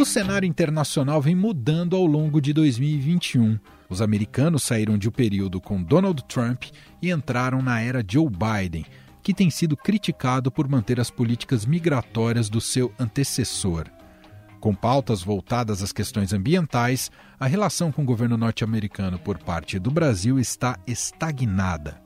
O cenário internacional vem mudando ao longo de 2021. Os americanos saíram de um período com Donald Trump e entraram na era Joe Biden, que tem sido criticado por manter as políticas migratórias do seu antecessor. Com pautas voltadas às questões ambientais, a relação com o governo norte-americano por parte do Brasil está estagnada.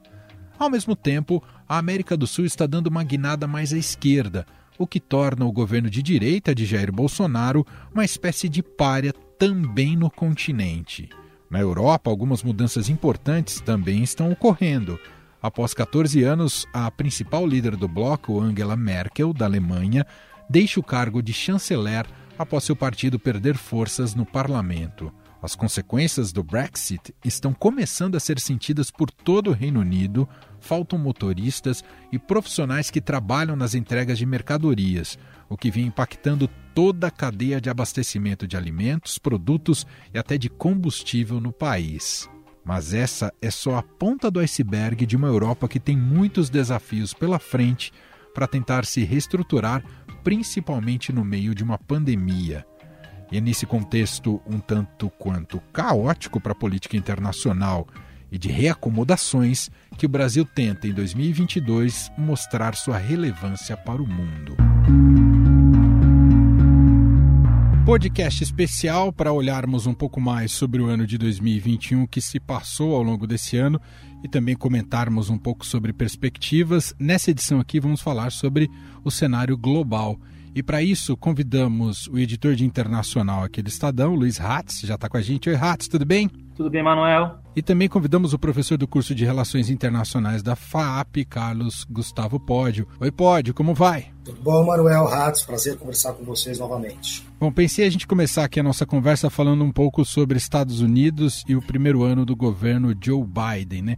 Ao mesmo tempo, a América do Sul está dando uma guinada mais à esquerda, o que torna o governo de direita de Jair Bolsonaro uma espécie de párea também no continente. Na Europa, algumas mudanças importantes também estão ocorrendo. Após 14 anos, a principal líder do bloco, Angela Merkel, da Alemanha, deixa o cargo de chanceler após seu partido perder forças no parlamento. As consequências do Brexit estão começando a ser sentidas por todo o Reino Unido. Faltam motoristas e profissionais que trabalham nas entregas de mercadorias, o que vem impactando toda a cadeia de abastecimento de alimentos, produtos e até de combustível no país. Mas essa é só a ponta do iceberg de uma Europa que tem muitos desafios pela frente para tentar se reestruturar, principalmente no meio de uma pandemia. E nesse contexto um tanto quanto caótico para a política internacional e de reacomodações que o Brasil tenta, em 2022, mostrar sua relevância para o mundo. Podcast especial para olharmos um pouco mais sobre o ano de 2021 que se passou ao longo desse ano e também comentarmos um pouco sobre perspectivas. Nessa edição aqui vamos falar sobre o cenário global e para isso, convidamos o editor de internacional aqui do Estadão, Luiz Ratz, já está com a gente. Oi, Ratz, tudo bem? Tudo bem, Manuel. E também convidamos o professor do curso de Relações Internacionais da FAP, Carlos Gustavo Pódio. Oi, Pódio, como vai? Tudo bom, Manuel Ratz? Prazer conversar com vocês novamente. Bom, pensei a gente começar aqui a nossa conversa falando um pouco sobre Estados Unidos e o primeiro ano do governo Joe Biden, né?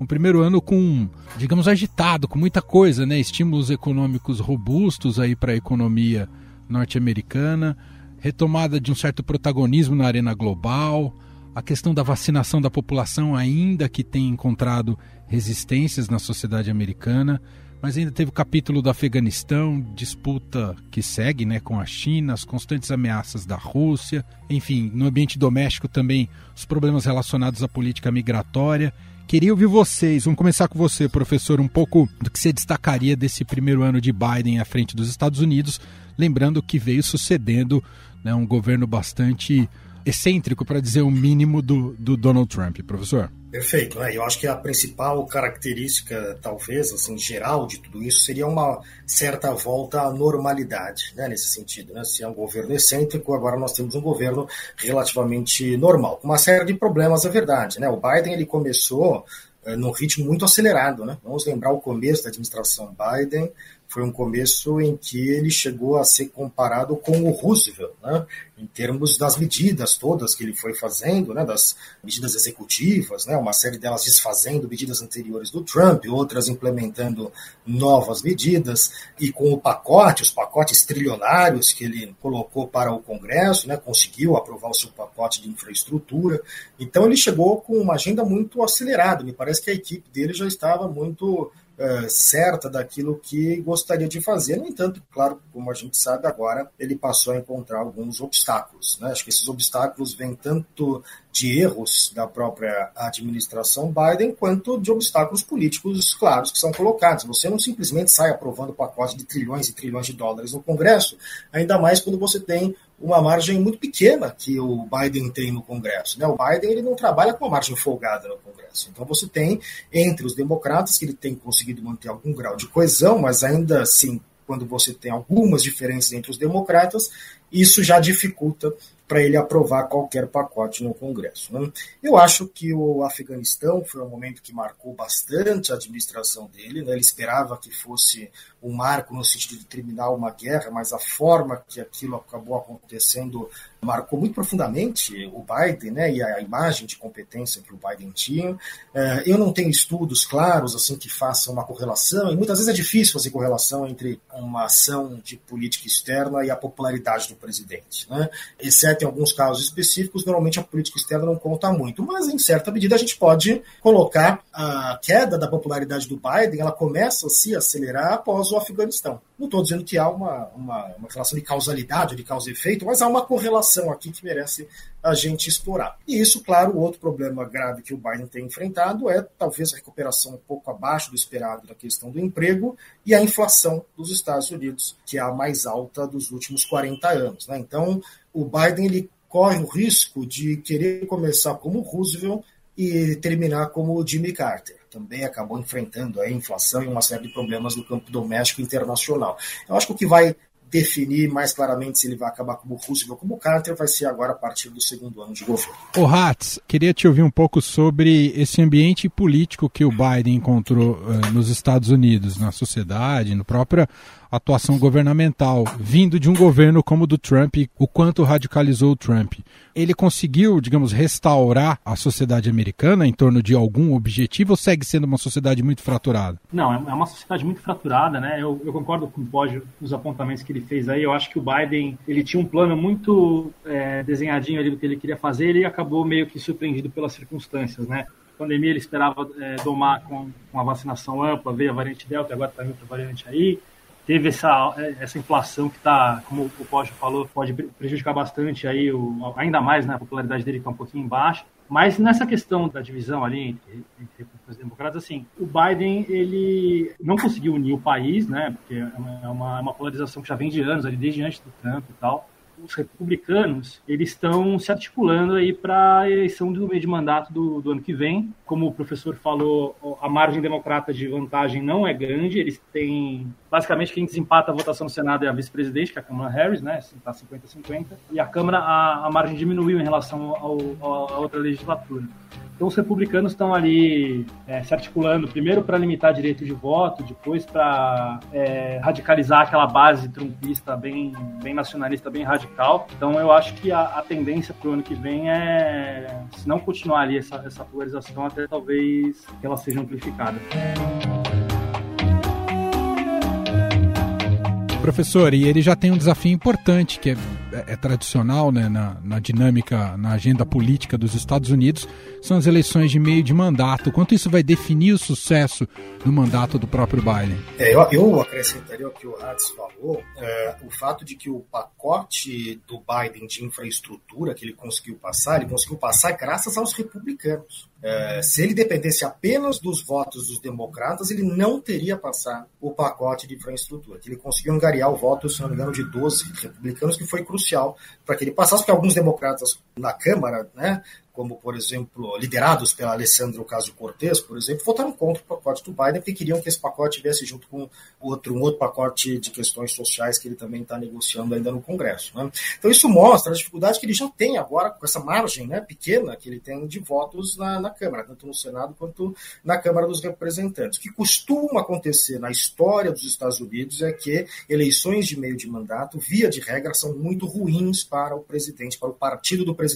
Um primeiro ano com, digamos, agitado, com muita coisa, né? Estímulos econômicos robustos aí para a economia norte-americana, retomada de um certo protagonismo na arena global, a questão da vacinação da população ainda que tem encontrado resistências na sociedade americana, mas ainda teve o capítulo do Afeganistão, disputa que segue né, com a China, as constantes ameaças da Rússia, enfim, no ambiente doméstico também os problemas relacionados à política migratória Queria ouvir vocês. Vamos começar com você, professor, um pouco do que você destacaria desse primeiro ano de Biden à frente dos Estados Unidos, lembrando que veio sucedendo né, um governo bastante excêntrico, para dizer o mínimo, do, do Donald Trump. Professor? Perfeito. Né? Eu acho que a principal característica, talvez, assim, geral de tudo isso seria uma certa volta à normalidade, né? nesse sentido. Né? Se é um governo excêntrico, agora nós temos um governo relativamente normal, com uma série de problemas, é verdade. Né? O Biden ele começou uh, num ritmo muito acelerado. Né? Vamos lembrar o começo da administração Biden, foi um começo em que ele chegou a ser comparado com o Roosevelt, né? em termos das medidas todas que ele foi fazendo, né? das medidas executivas, né? uma série delas desfazendo medidas anteriores do Trump, outras implementando novas medidas, e com o pacote, os pacotes trilionários que ele colocou para o Congresso, né? conseguiu aprovar o seu pacote de infraestrutura. Então ele chegou com uma agenda muito acelerada. Me parece que a equipe dele já estava muito uh, certa daquilo que gostaria de fazer. No entanto, claro, como a gente sabe agora, ele passou a encontrar alguns obstáculos. Né? Acho que esses obstáculos vêm tanto de erros da própria administração Biden, quanto de obstáculos políticos claros que são colocados. Você não simplesmente sai aprovando pacote de trilhões e trilhões de dólares no Congresso, ainda mais quando você tem uma margem muito pequena que o Biden tem no Congresso. Né? O Biden ele não trabalha com uma margem folgada no Congresso. Então você tem entre os democratas que ele tem conseguido manter algum grau de coesão, mas ainda assim, quando você tem algumas diferenças entre os democratas, isso já dificulta para ele aprovar qualquer pacote no Congresso. Né? Eu acho que o Afeganistão foi um momento que marcou bastante a administração dele. Né? Ele esperava que fosse um marco no sentido de terminar uma guerra, mas a forma que aquilo acabou acontecendo marcou muito profundamente o Biden né, e a imagem de competência que o Biden tinha. É, eu não tenho estudos claros assim que façam uma correlação, e muitas vezes é difícil fazer correlação entre uma ação de política externa e a popularidade do presidente. Né? Exceto em alguns casos específicos, normalmente a política externa não conta muito, mas em certa medida a gente pode colocar a queda da popularidade do Biden, ela começa a se acelerar após o Afeganistão. Não estou dizendo que há uma, uma, uma relação de causalidade, de causa e efeito, mas há uma correlação aqui que merece a gente explorar. E isso, claro, outro problema grave que o Biden tem enfrentado é talvez a recuperação um pouco abaixo do esperado da questão do emprego e a inflação dos Estados Unidos, que é a mais alta dos últimos 40 anos. Né? Então, o Biden ele corre o risco de querer começar como Roosevelt e terminar como Jimmy Carter. Também acabou enfrentando a inflação e uma série de problemas no campo doméstico internacional. Eu acho que o que vai definir mais claramente se ele vai acabar como Roosevelt ou como Carter vai ser agora a partir do segundo ano de governo. O Hatz, queria te ouvir um pouco sobre esse ambiente político que o Biden encontrou uh, nos Estados Unidos, na sociedade, no próprio atuação governamental, vindo de um governo como o do Trump, o quanto radicalizou o Trump. Ele conseguiu, digamos, restaurar a sociedade americana em torno de algum objetivo ou segue sendo uma sociedade muito fraturada? Não, é uma sociedade muito fraturada, né? Eu, eu concordo com o Poggi nos apontamentos que ele fez aí. Eu acho que o Biden ele tinha um plano muito é, desenhadinho ali do que ele queria fazer. Ele acabou meio que surpreendido pelas circunstâncias, né? A pandemia ele esperava é, domar com, com a vacinação ampla, veio a variante Delta, agora está outra variante aí teve essa, essa inflação que está, como o Porsche falou, pode prejudicar bastante aí, o, ainda mais né, a popularidade dele está um pouquinho baixa. Mas nessa questão da divisão ali entre, entre republicanos e democratas, assim, o Biden ele não conseguiu unir o país, né? Porque é uma, é uma, é polarização que já vem de anos, ali desde antes do Trump e tal os republicanos eles estão se articulando aí para a eleição do meio de mandato do, do, ano que vem. Como o professor falou, a margem democrata de vantagem não é grande. Eles têm basicamente quem desempata a votação no Senado é a vice-presidente, que é a Câmara Harris, né? Está 50-50. E a Câmara a, a margem diminuiu em relação a outra legislatura. Então, os republicanos estão ali é, se articulando, primeiro para limitar direito de voto, depois para é, radicalizar aquela base trumpista bem, bem nacionalista, bem radical. Então, eu acho que a, a tendência para o ano que vem é, se não continuar ali essa, essa polarização, até talvez ela seja amplificada. Professor, e ele já tem um desafio importante, que é, é, é tradicional né, na, na, dinâmica, na agenda política dos Estados Unidos, são as eleições de meio de mandato. Quanto isso vai definir o sucesso do mandato do próprio Biden? É, eu, eu, acrescentaria o que o Hatz falou, é, o fato de que o pacote do Biden de infraestrutura que ele conseguiu passar, ele conseguiu passar graças aos republicanos. É, se ele dependesse apenas dos votos dos democratas, ele não teria passado o pacote de infraestrutura. Ele conseguiu angariar o voto, se não me engano, de 12 republicanos, que foi crucial para que ele passasse, porque alguns democratas na Câmara, né, como, por exemplo, liderados pela Alessandro Ocasio-Cortez, por exemplo, votaram contra o pacote do Biden porque queriam que esse pacote viesse junto com outro, um outro pacote de questões sociais que ele também está negociando ainda no Congresso. Né? Então isso mostra a dificuldade que ele já tem agora com essa margem né, pequena que ele tem de votos na, na Câmara, tanto no Senado quanto na Câmara dos Representantes. O que costuma acontecer na história dos Estados Unidos é que eleições de meio de mandato, via de regra, são muito ruins para o presidente, para o partido do presidente.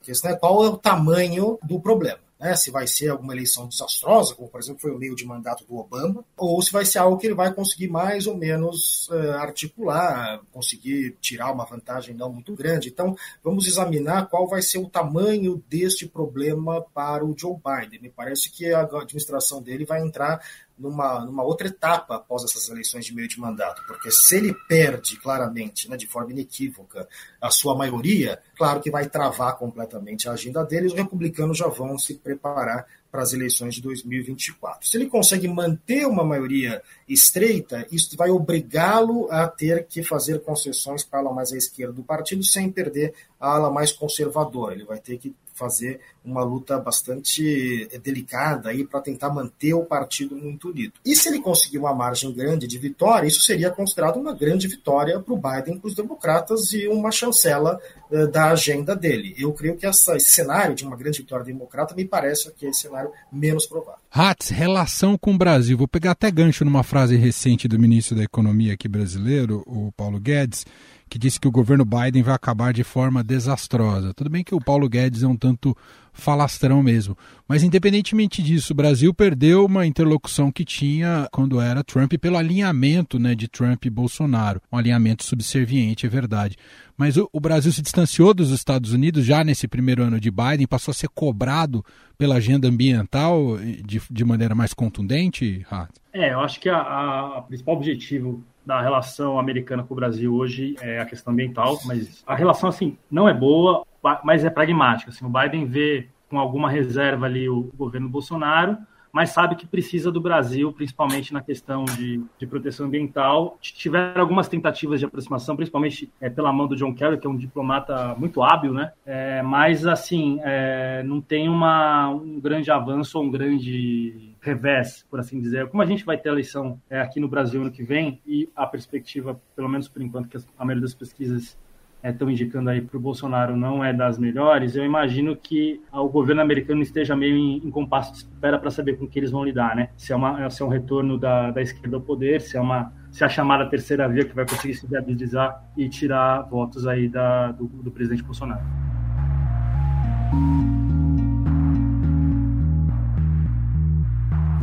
A questão é qual é o tamanho do problema. Né, se vai ser alguma eleição desastrosa, como por exemplo foi o meio de mandato do Obama, ou se vai ser algo que ele vai conseguir mais ou menos uh, articular, conseguir tirar uma vantagem não muito grande. Então, vamos examinar qual vai ser o tamanho deste problema para o Joe Biden. Me parece que a administração dele vai entrar numa, numa outra etapa após essas eleições de meio de mandato, porque se ele perde claramente, né, de forma inequívoca, a sua maioria, claro que vai travar completamente a agenda dele, os republicanos já vão se preparar para as eleições de 2024. Se ele consegue manter uma maioria estreita, isso vai obrigá-lo a ter que fazer concessões para a ala mais à esquerda do partido sem perder a ala mais conservadora. Ele vai ter que fazer uma luta bastante eh, delicada aí para tentar manter o partido muito unido. E se ele conseguir uma margem grande de vitória, isso seria considerado uma grande vitória para o Biden, para os democratas e uma chancela uh, da agenda dele. Eu creio que essa, esse cenário de uma grande vitória democrata me parece que é esse cenário menos provável. Hatz, relação com o Brasil. Vou pegar até gancho numa frase recente do ministro da Economia aqui brasileiro, o Paulo Guedes que disse que o governo Biden vai acabar de forma desastrosa. Tudo bem que o Paulo Guedes é um tanto falastrão mesmo. Mas independentemente disso, o Brasil perdeu uma interlocução que tinha quando era Trump pelo alinhamento né, de Trump e Bolsonaro. Um alinhamento subserviente, é verdade. Mas o, o, Brasil se distanciou dos Estados Unidos já nesse primeiro ano de Biden, passou a ser cobrado pela agenda ambiental de, de maneira mais contundente? É, eu acho que a, principal objetivo da relação americana com o Brasil hoje é a questão ambiental, mas a relação assim não é boa, mas é pragmática. Assim, o Biden vê com alguma reserva ali o governo Bolsonaro, mas sabe que precisa do Brasil, principalmente na questão de, de proteção ambiental. Tiveram algumas tentativas de aproximação, principalmente é, pela mão do John Kerry, que é um diplomata muito hábil, né? É, mas, assim, é, não tem uma, um grande avanço ou um grande revés, por assim dizer. Como a gente vai ter eleição é, aqui no Brasil ano que vem, e a perspectiva, pelo menos por enquanto, que a maioria das pesquisas estão é, indicando aí para o Bolsonaro não é das melhores, eu imagino que o governo americano esteja meio em, em compasso de espera para saber com que eles vão lidar, né? Se é, uma, se é um retorno da, da esquerda ao poder, se é uma se é a chamada terceira via que vai conseguir se viabilizar e tirar votos aí da, do, do presidente Bolsonaro.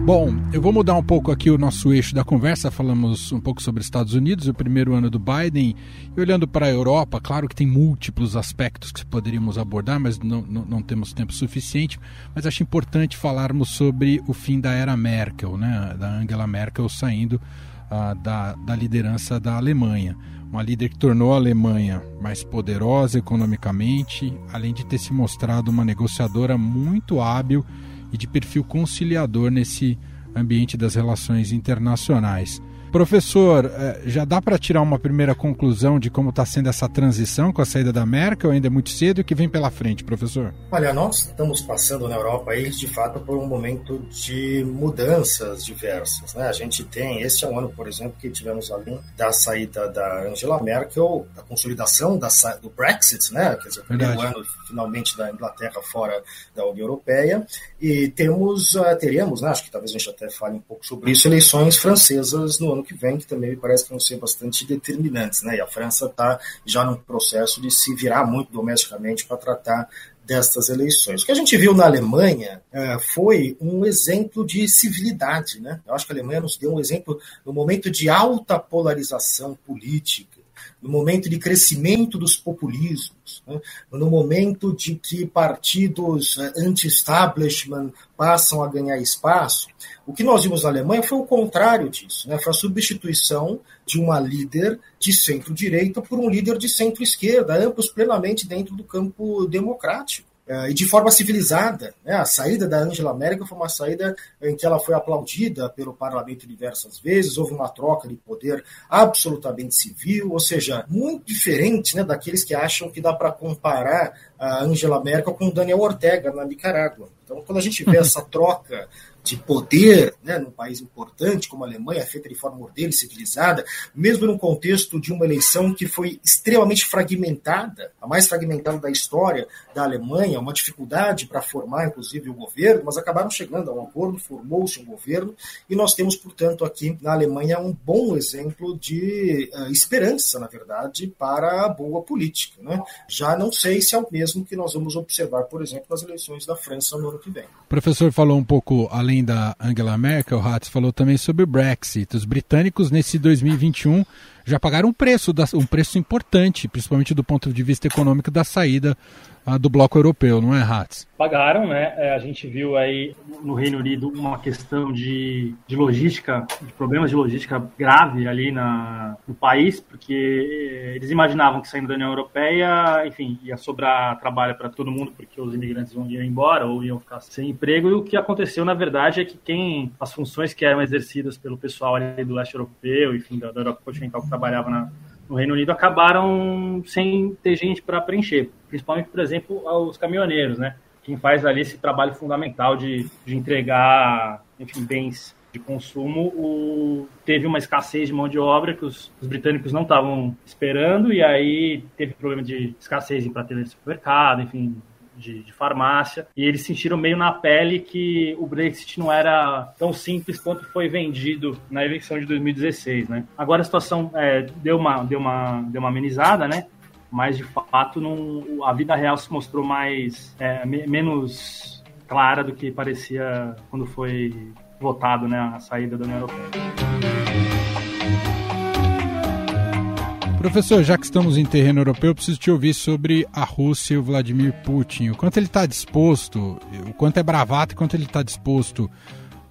Bom, eu vou mudar um pouco aqui o nosso eixo da conversa. Falamos um pouco sobre Estados Unidos, o primeiro ano do Biden, e olhando para a Europa, claro que tem múltiplos aspectos que poderíamos abordar, mas não, não, não, temos tempo suficiente. Mas acho importante falarmos sobre o fim da era Merkel, né? da Angela Merkel saindo uh, da, da liderança da Alemanha. Uma líder que tornou a Alemanha mais poderosa economicamente, além de ter se mostrado uma negociadora muito hábil e de perfil conciliador nesse ambiente das relações internacionais. Professor, eh, já dá para tirar uma primeira conclusão de como está sendo essa transição com a saída da Merkel? Ainda é muito cedo e o que vem pela frente, professor? Olha, nós estamos passando na Europa aí, de fato, por um momento de mudanças diversas. Né? A gente tem, este é um ano, por exemplo, que tivemos além da saída da Angela Merkel, da consolidação da, do Brexit, né? quer dizer, o primeiro ano finalmente da Inglaterra fora da União Europeia, e temos, uh, teremos, né? acho que talvez a gente até fale um pouco sobre isso, eleições francesas no ano que vem, que também me parece que vão ser bastante determinantes. Né? E a França está já num processo de se virar muito domesticamente para tratar destas eleições. O que a gente viu na Alemanha uh, foi um exemplo de civilidade. Né? Eu acho que a Alemanha nos deu um exemplo no momento de alta polarização política, no momento de crescimento dos populismos, né? no momento de que partidos eh, anti-establishment passam a ganhar espaço, o que nós vimos na Alemanha foi o contrário disso, né? foi a substituição de uma líder de centro-direita por um líder de centro-esquerda, ambos plenamente dentro do campo democrático. Eh, e de forma civilizada. Né? A saída da Angela Merkel foi uma saída em que ela foi aplaudida pelo parlamento diversas vezes, houve uma troca de poder absolutamente civil, ou seja, muito diferente né, daqueles que acham que dá para comparar a Angela Merkel com Daniel Ortega na Nicarágua. Então, quando a gente vê essa troca de poder né, num país importante como a Alemanha, feita de forma e civilizada, mesmo num contexto de uma eleição que foi extremamente fragmentada, a mais fragmentada da história da Alemanha, uma dificuldade para formar, inclusive, o governo, mas acabaram chegando a um acordo, formou-se um governo, e nós temos, portanto, aqui na Alemanha um bom exemplo de uh, esperança, na verdade, para a boa política. Né? Já não sei se é o mesmo que nós vamos observar, por exemplo, nas eleições da França no ano que vem. O professor falou um pouco além da Angela Merkel, Hatz falou também sobre o Brexit. Os britânicos nesse 2021 já pagaram um preço, um preço importante, principalmente do ponto de vista econômico da saída uh, do bloco europeu, não é, Hatz? Pagaram, né? É, a gente viu aí no Reino Unido uma questão de, de logística, de problemas de logística grave ali na, no país, porque eh, eles imaginavam que saindo da União Europeia, enfim, ia sobrar trabalho para todo mundo, porque os imigrantes iam embora ou iam ficar sem emprego. E o que aconteceu, na verdade, é que quem as funções que eram exercidas pelo pessoal ali do leste europeu, enfim, da, da Europa continental que trabalhava na, no Reino Unido acabaram sem ter gente para preencher, principalmente, por exemplo, os caminhoneiros, né? quem faz ali esse trabalho fundamental de, de entregar enfim, bens de consumo, o, teve uma escassez de mão de obra que os, os britânicos não estavam esperando, e aí teve problema de escassez em prateleira de supermercado, enfim, de, de, farmácia, e eles sentiram meio na pele que o Brexit não era tão simples quanto foi vendido na eleição de 2016, né? Agora a situação é, deu, uma, deu, uma, deu uma amenizada, né? mas de fato não, a vida real se mostrou mais é, menos clara do que parecia quando foi votado né, a saída da União Europeia. Professor, já que estamos em terreno europeu, eu preciso te ouvir sobre a Rússia e o Vladimir Putin. O quanto ele está disposto, o quanto é bravata e quanto ele está disposto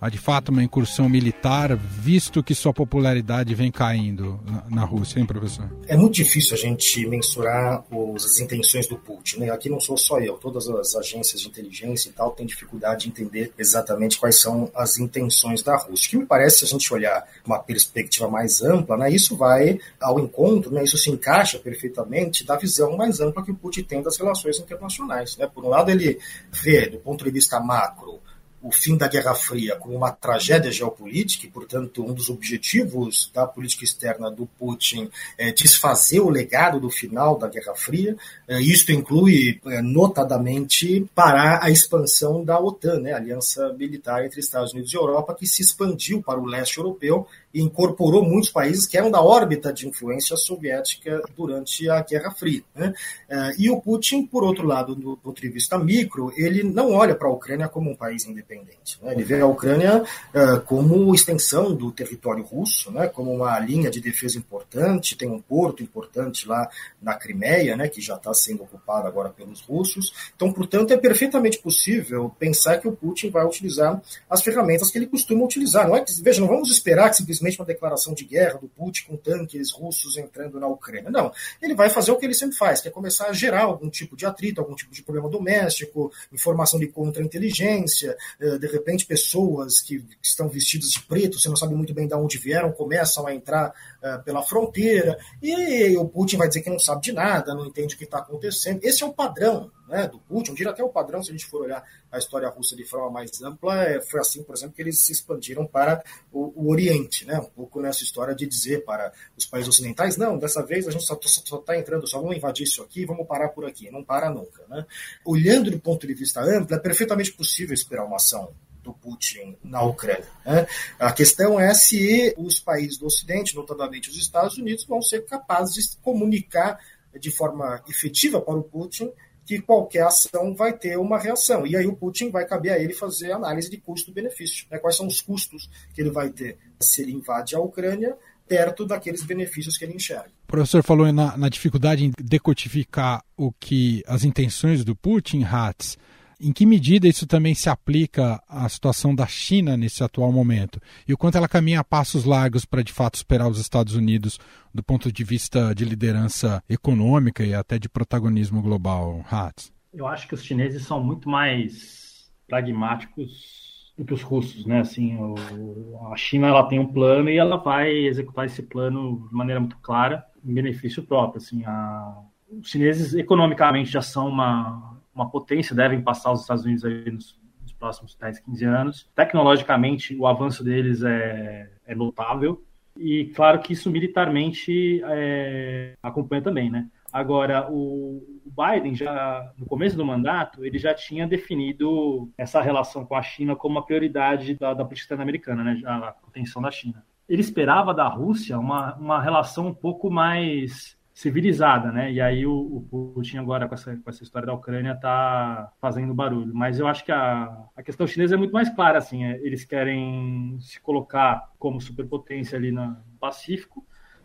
a de fato uma incursão militar, visto que sua popularidade vem caindo na, na Rússia, hein, professor? É muito difícil a gente mensurar os, as intenções do Putin. Né? Aqui não sou só eu, todas as agências de inteligência e tal têm dificuldade de entender exatamente quais são as intenções da Rússia. O que me parece, se a gente olhar uma perspectiva mais ampla, né, isso vai ao encontro, né, isso se encaixa perfeitamente da visão mais ampla que o Putin tem das relações internacionais. Né? Por um lado, ele vê, do ponto de vista macro, o fim da Guerra Fria como uma tragédia geopolítica e, portanto, um dos objetivos da política externa do Putin é desfazer o legado do final da Guerra Fria. É, isto inclui, é, notadamente, parar a expansão da OTAN, né, a aliança militar entre Estados Unidos e Europa, que se expandiu para o leste europeu e incorporou muitos países que eram da órbita de influência soviética durante a Guerra Fria. Né? É, e o Putin, por outro lado, do ponto de vista micro, ele não olha para a Ucrânia como um país independente. Né? Ele vê a Ucrânia é, como extensão do território russo, né? como uma linha de defesa importante, tem um porto importante lá na Crimeia, né? que já está sendo ocupado agora pelos russos. Então, portanto, é perfeitamente possível pensar que o Putin vai utilizar as ferramentas que ele costuma utilizar. Não é que, veja, não vamos esperar que simplesmente simplesmente uma declaração de guerra do Putin com tanques russos entrando na Ucrânia. Não. Ele vai fazer o que ele sempre faz, que é começar a gerar algum tipo de atrito, algum tipo de problema doméstico, informação de contra-inteligência, eh, de repente pessoas que estão vestidas de preto, você não sabe muito bem de onde vieram, começam a entrar eh, pela fronteira, e o Putin vai dizer que não sabe de nada, não entende o que está acontecendo. Esse é o padrão né, do Putin, diria até o padrão, se a gente for olhar a história russa de forma mais ampla, é, foi assim, por exemplo, que eles se expandiram para o, o, Oriente, né, um pouco nessa história de dizer para os países ocidentais, não, dessa vez a gente só está entrando, só vamos invadir isso aqui, vamos parar por aqui, não para nunca. Né. Olhando do ponto de vista amplo, é perfeitamente possível esperar uma ação do Putin na Ucrânia. Né? A questão é se os países do Ocidente, notadamente os Estados Unidos, vão ser capazes de comunicar de forma efetiva para o Putin que qualquer ação vai ter uma reação. E aí o Putin vai caber a ele fazer análise de custo-benefício. Né? Quais são os custos que ele vai ter se ele invade a Ucrânia perto daqueles benefícios que ele enxerga. O professor falou na, na dificuldade em decodificar o que as intenções do Putin, Hatz. Em que medida isso também se aplica à situação da China nesse atual momento? E o quanto ela caminha a passos largos para de fato superar os Estados Unidos do ponto de vista de liderança econômica e até de protagonismo global, Hatz? Eu acho que os chineses são muito mais pragmáticos do que os russos, né? Assim, o, a China ela tem um plano e ela vai executar esse plano de maneira muito clara, em benefício próprio. Assim, a, os chineses economicamente já são uma uma potência, devem passar os Estados Unidos aí nos, nos próximos 10, 15 anos. Tecnologicamente, o avanço deles é, é notável. E claro que isso militarmente é, acompanha também, né? Agora, o Biden, já no começo do mandato, ele já tinha definido essa relação com a China como uma prioridade da, da política americana, né? a contenção da China. Ele esperava da Rússia uma, uma relação um pouco mais civilizada, né? E aí o, o, Putin agora com essa, com essa história da Ucrânia está fazendo barulho. Mas eu acho que a, a questão chinesa é muito mais clara, assim. É, eles querem se colocar como superpotência ali no Pacífico.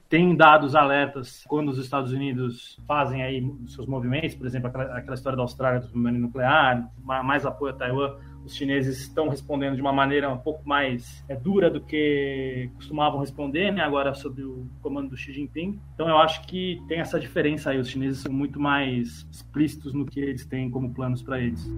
Tem dados alertas quando os Estados Unidos fazem aí seus movimentos, por exemplo, aquela, aquela história da Austrália do submarino nuclear, mais apoio a Taiwan os chineses estão respondendo de uma maneira um pouco mais é, dura do que costumavam responder, né, agora sob o comando do Xi Jinping. Então eu acho que tem essa diferença aí, os chineses são muito mais explícitos no que eles têm como planos para eles.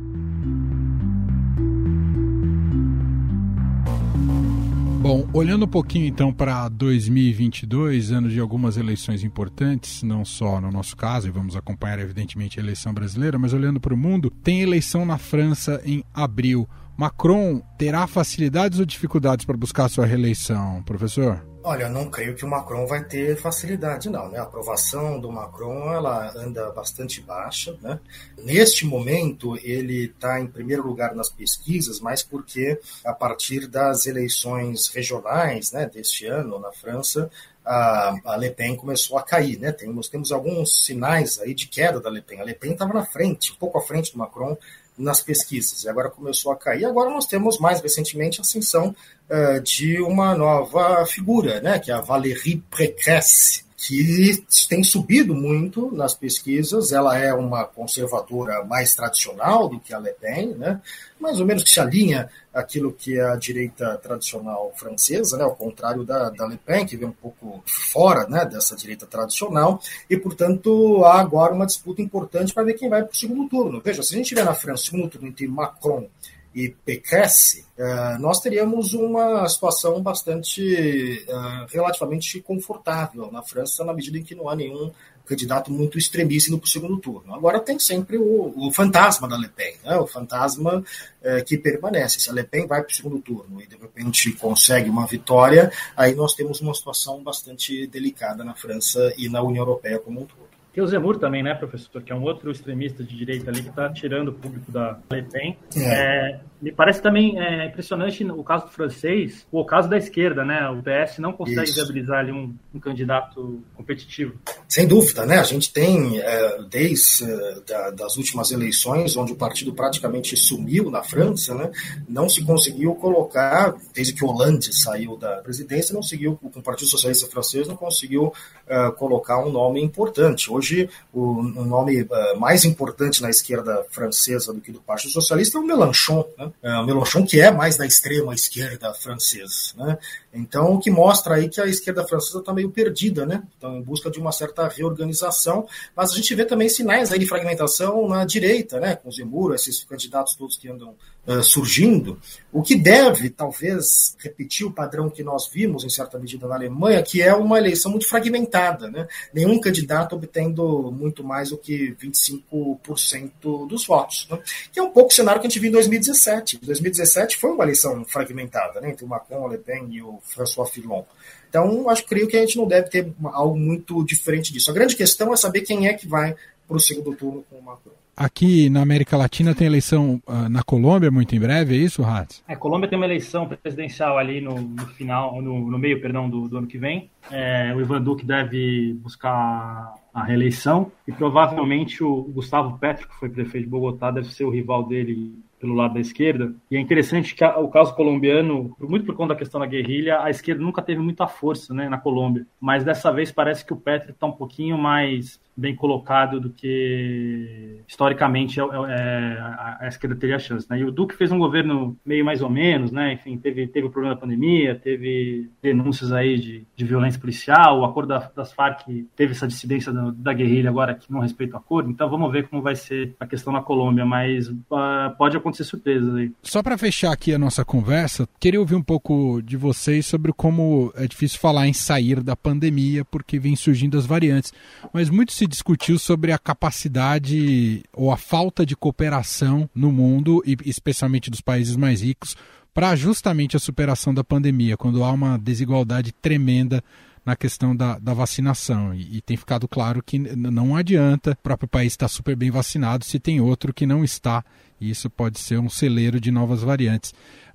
Bom, olhando um pouquinho então para 2022, ano de algumas eleições importantes, não só no nosso caso, e vamos acompanhar evidentemente a eleição brasileira, mas olhando para o mundo, tem eleição na França em abril. Macron terá facilidades ou dificuldades para buscar sua reeleição, professor? Olha, não creio que o Macron vai ter facilidade, não. Né? A aprovação do Macron ela anda bastante baixa. Né? Neste momento, ele está em primeiro lugar nas pesquisas, mas porque a partir das eleições regionais né, deste ano na França, a, a Le Pen começou a cair. Né? Temos, temos alguns sinais aí de queda da Le Pen. A Le Pen estava na frente, um pouco à frente do Macron nas pesquisas, e agora começou a cair. Agora nós temos, mais recentemente, a ascensão uh, de uma nova figura, né? que é a Valérie Pécresse, que tem subido muito nas pesquisas. Ela é uma conservadora mais tradicional do que a Le Pen, né? mais ou menos que se alinha aquilo que é a direita tradicional francesa, né? ao contrário da, da Le Pen, que vem um pouco fora né? dessa direita tradicional, e, portanto, há agora uma disputa importante para ver quem vai para o segundo turno. Veja, se a gente tiver na França o segundo turno entre Macron e Pécresse, uh, nós teríamos uma situação bastante uh, relativamente confortável na França, na medida em que não há nenhum candidato muito extremista indo para o segundo turno. Agora tem sempre o, o fantasma da Le Pen, né? o fantasma uh, que permanece. Se a Le Pen vai para o segundo turno e de repente consegue uma vitória, aí nós temos uma situação bastante delicada na França e na União Europeia como um todo. Tem o Zemur também, né, professor, que é um outro extremista de direita ali que está tirando o público da Le Pen. É. É, me parece também é, impressionante o caso do francês, o caso da esquerda, né? O PS não consegue Isso. viabilizar ali um, um, candidato competitivo. Sem dúvida, né? A gente tem, é, desde é, da, das últimas eleições, onde o partido praticamente sumiu na França, né? Não se conseguiu colocar, desde que Hollande saiu da presidência, não conseguiu, com o Partido Socialista Francês, não conseguiu uh, colocar um nome importante. Hoje, o um nome uh, mais importante na esquerda francesa do que do Partido Socialista é o Mélenchon, né? Uh, Mélenchon, que é mais da extrema esquerda francesa. Né? Então, o que mostra aí que a esquerda francesa está meio perdida, né? Então, em busca de uma certa reorganização, mas a gente vê também sinais aí de fragmentação na direita, né? Com Zemmour, esses candidatos todos que andam surgindo, o que deve, talvez, repetir o padrão que nós vimos, em certa medida, na Alemanha, que é uma eleição muito fragmentada, né? Nenhum candidato obtendo muito mais do que 25% dos votos, né? que é um pouco o cenário que a gente viu em 2017. 2017 foi uma eleição fragmentada, né? Entre o Macron, o Le Pen e o François Fillon. Então, acho creio que a gente não deve ter algo muito diferente disso. A grande questão é saber quem é que vai para o segundo turno com o Macron. Aqui na América Latina tem eleição uh, na Colômbia muito em breve, é isso, Ratz? É, Colômbia tem uma eleição presidencial ali no, no final, no, no, meio, perdão, do, do ano que vem. É, o Ivan Duque deve buscar a reeleição e provavelmente o Gustavo Petro, que foi prefeito de Bogotá, deve ser o rival dele pelo lado da esquerda. E é interessante que o caso colombiano, muito por conta da questão da guerrilha, a esquerda nunca teve muita força né, na Colômbia. Mas dessa vez parece que o Petro está um pouquinho mais bem colocado do que historicamente é, é, a, esquerda teria chance. Né? E o Duque fez um governo meio mais ou menos, né? enfim, teve, teve o problema da pandemia, teve denúncias aí de, de violência policial, o acordo da, das Farc teve essa dissidência da, da, guerrilha agora que não respeita o acordo, então vamos ver como vai ser a questão na Colômbia, mas uh, pode acontecer surpresas aí. Só para fechar aqui a nossa conversa, queria ouvir um pouco de vocês sobre como é difícil falar em sair da pandemia, porque vem surgindo as variantes, mas muito se se discutiu sobre a capacidade ou a falta de cooperação no mundo, e especialmente dos países mais ricos, para justamente a superação da pandemia, quando há uma desigualdade tremenda na questão da, da vacinação. E, e, tem ficado claro que não adianta o próprio país estar super bem vacinado se tem outro que não está. E isso pode ser um celeiro de novas variantes.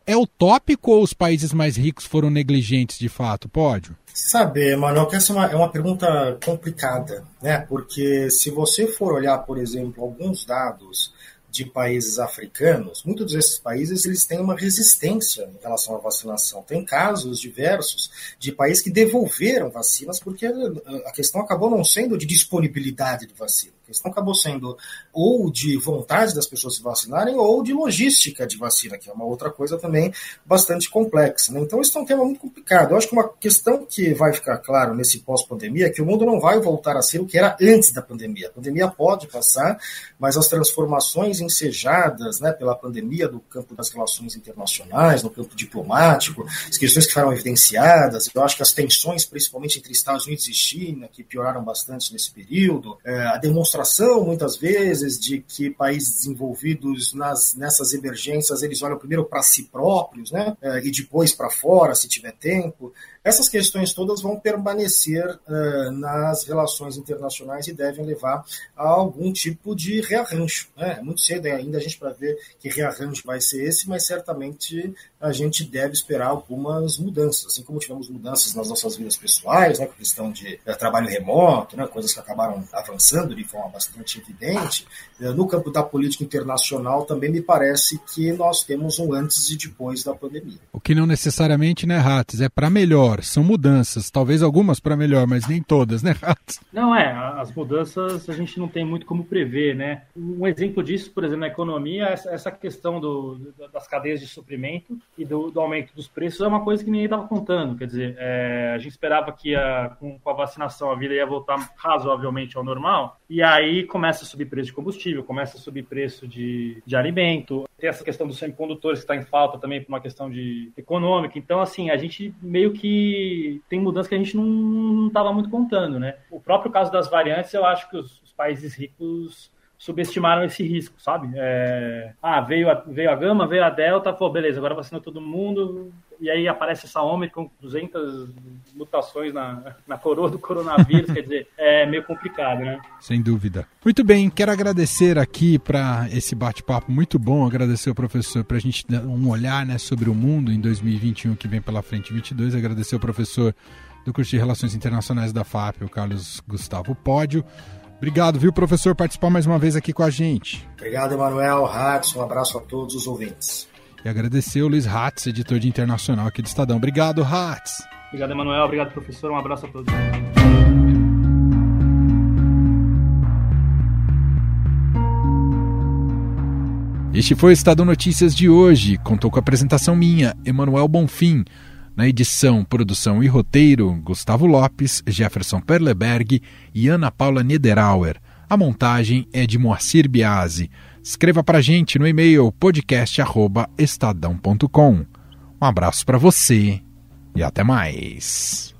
É utópico ou os países mais ricos foram negligentes de fato? Pode? Saber, Manuel, que essa é uma, é uma pergunta complicada, né? Porque se você for olhar, por exemplo, alguns dados de países africanos, muitos desses países eles têm uma resistência em relação à vacinação. Tem casos diversos de países que devolveram vacinas porque a questão acabou não sendo de disponibilidade de vacina questão acabou sendo ou de vontade das pessoas se vacinarem ou de logística de vacina, que é uma outra coisa também bastante complexa. Né? Então, isso é um tema muito complicado. Eu acho que uma questão que vai ficar claro nesse pós-pandemia é que o mundo não vai voltar a ser o que era antes da pandemia. A pandemia pode passar, mas as transformações ensejadas né, pela pandemia do campo das relações internacionais, no campo diplomático, as questões que foram evidenciadas, eu acho que as tensões, principalmente entre Estados Unidos e China, que pioraram bastante nesse período, é, a demonstração demonstração, muitas vezes, de que países desenvolvidos nas, nessas emergências eles olham primeiro para si próprios, né? Eh, e depois para fora, se tiver tempo. Essas questões todas vão permanecer uh, nas relações internacionais e devem levar a algum tipo de rearranjo. Né? É muito cedo ainda a gente para ver que rearranjo vai ser esse, mas certamente a gente deve esperar algumas mudanças, assim como tivemos mudanças nas nossas vidas pessoais, né, com questão de, de trabalho remoto, né, coisas que acabaram avançando de forma bastante evidente. Eh, no campo da política internacional também me parece que nós temos um antes e depois da pandemia. O que não necessariamente, né, Rates, é para melhor, são mudanças, talvez algumas para melhor, mas nem todas, né, Rates? Não é, as mudanças a gente não tem muito como prever, né? Um exemplo disso, por exemplo, na economia, essa questão do, das cadeias de suprimento e do, do aumento dos preços é uma coisa que ninguém estava contando, quer dizer, é, a gente esperava que a, com, com a vacinação a vida ia voltar razoavelmente ao normal, e aí começa a subir preço de combustível, começa a subir preço de, de alimento, tem essa questão dos semicondutores que está em falta também por uma questão de econômica. Então, assim, a gente meio que tem mudanças que a gente não estava muito contando, né? O próprio caso das variantes, eu acho que os, os países ricos subestimaram esse risco, sabe? É... Ah, veio a, veio a gama, veio a delta, pô, beleza, agora vacina todo mundo, e aí aparece essa Ômicron com 200 mutações na, na coroa do coronavírus, quer dizer, é meio complicado, né? Sem dúvida. Muito bem, quero agradecer aqui para esse bate-papo muito bom, agradecer ao professor para a gente dar um olhar né, sobre o mundo em 2021 que vem pela frente 22, agradecer ao professor do curso de Relações Internacionais da FAP, o Carlos Gustavo Pódio. Obrigado, viu, professor, participar mais uma vez aqui com a gente. Obrigado, Emanuel, Ratz, um abraço a todos os ouvintes. E agradecer o Luiz Hatz, editor de internacional aqui do Estadão. Obrigado, Hatz. Obrigado, Emanuel. Obrigado, professor. Um abraço a todos. Este foi o Estadão Notícias de hoje. Contou com a apresentação minha, Emanuel Bonfim. Na edição, produção e roteiro, Gustavo Lopes, Jefferson Perleberg e Ana Paula Niederauer. A montagem é de Moacir Biasi. Escreva para a gente no e-mail podcast@estadão.com. Um abraço para você e até mais.